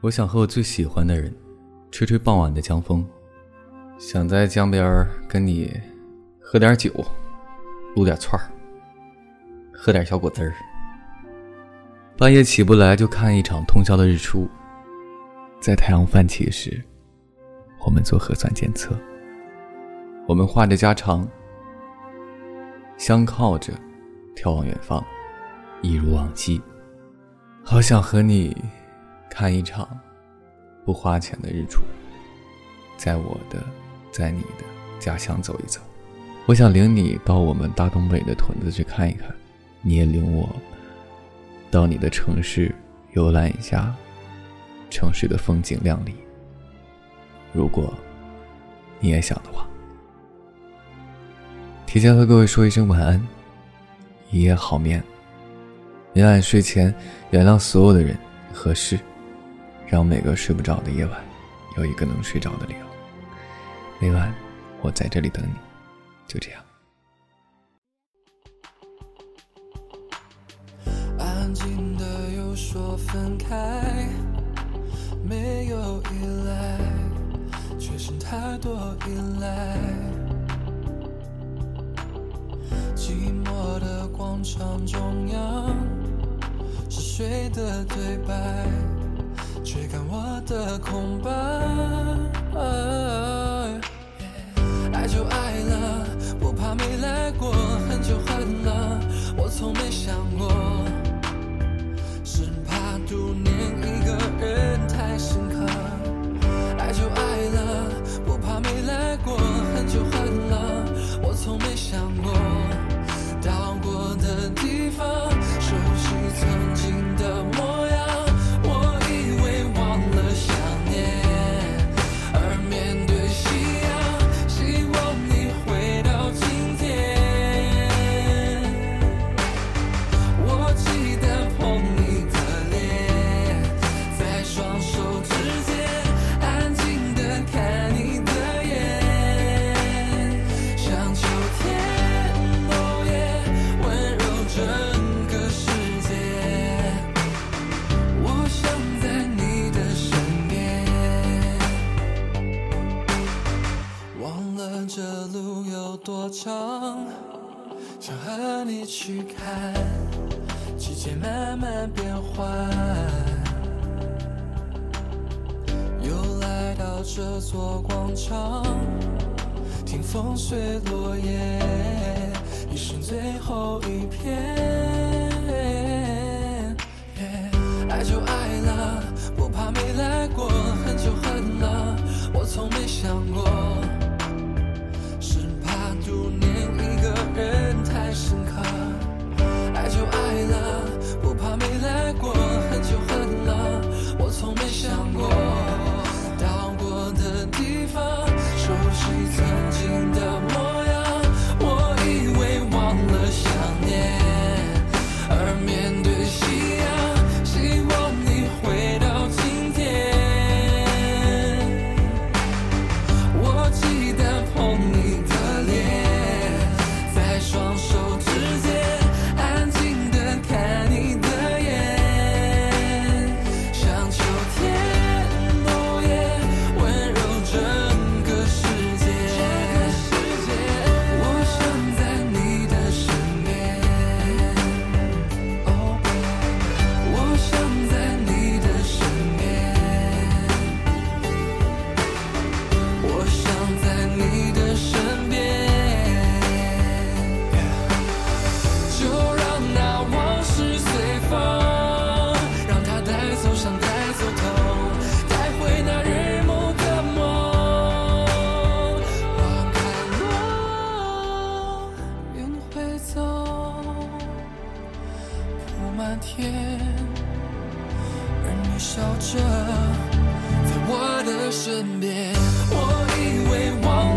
我想和我最喜欢的人，吹吹傍晚的江风，想在江边跟你喝点酒，撸点串儿，喝点小果汁儿。半夜起不来就看一场通宵的日出，在太阳泛起时，我们做核酸检测。我们话着家常，相靠着，眺望远方，一如往昔。好想和你。看一场不花钱的日出，在我的，在你的家乡走一走。我想领你到我们大东北的屯子去看一看，你也领我到你的城市游览一下，城市的风景亮丽。如果你也想的话，提前和各位说一声晚安，一夜好眠。每晚睡前原谅所有的人和事。让每个睡不着的夜晚，有一个能睡着的理由。每晚，我在这里等你，就这样。安静的又说分开，没有依赖，却剩太多依赖。寂寞的广场中央，是谁的对白？的空白，爱就爱了，不怕没来过，恨就恨了，我从没想过，是怕独念一个人太深刻。爱就爱了，不怕没来过，恨就多长？想和你去看季节慢慢变换，又来到这座广场，听风随落叶，天，而你笑着在我的身边，我以为忘。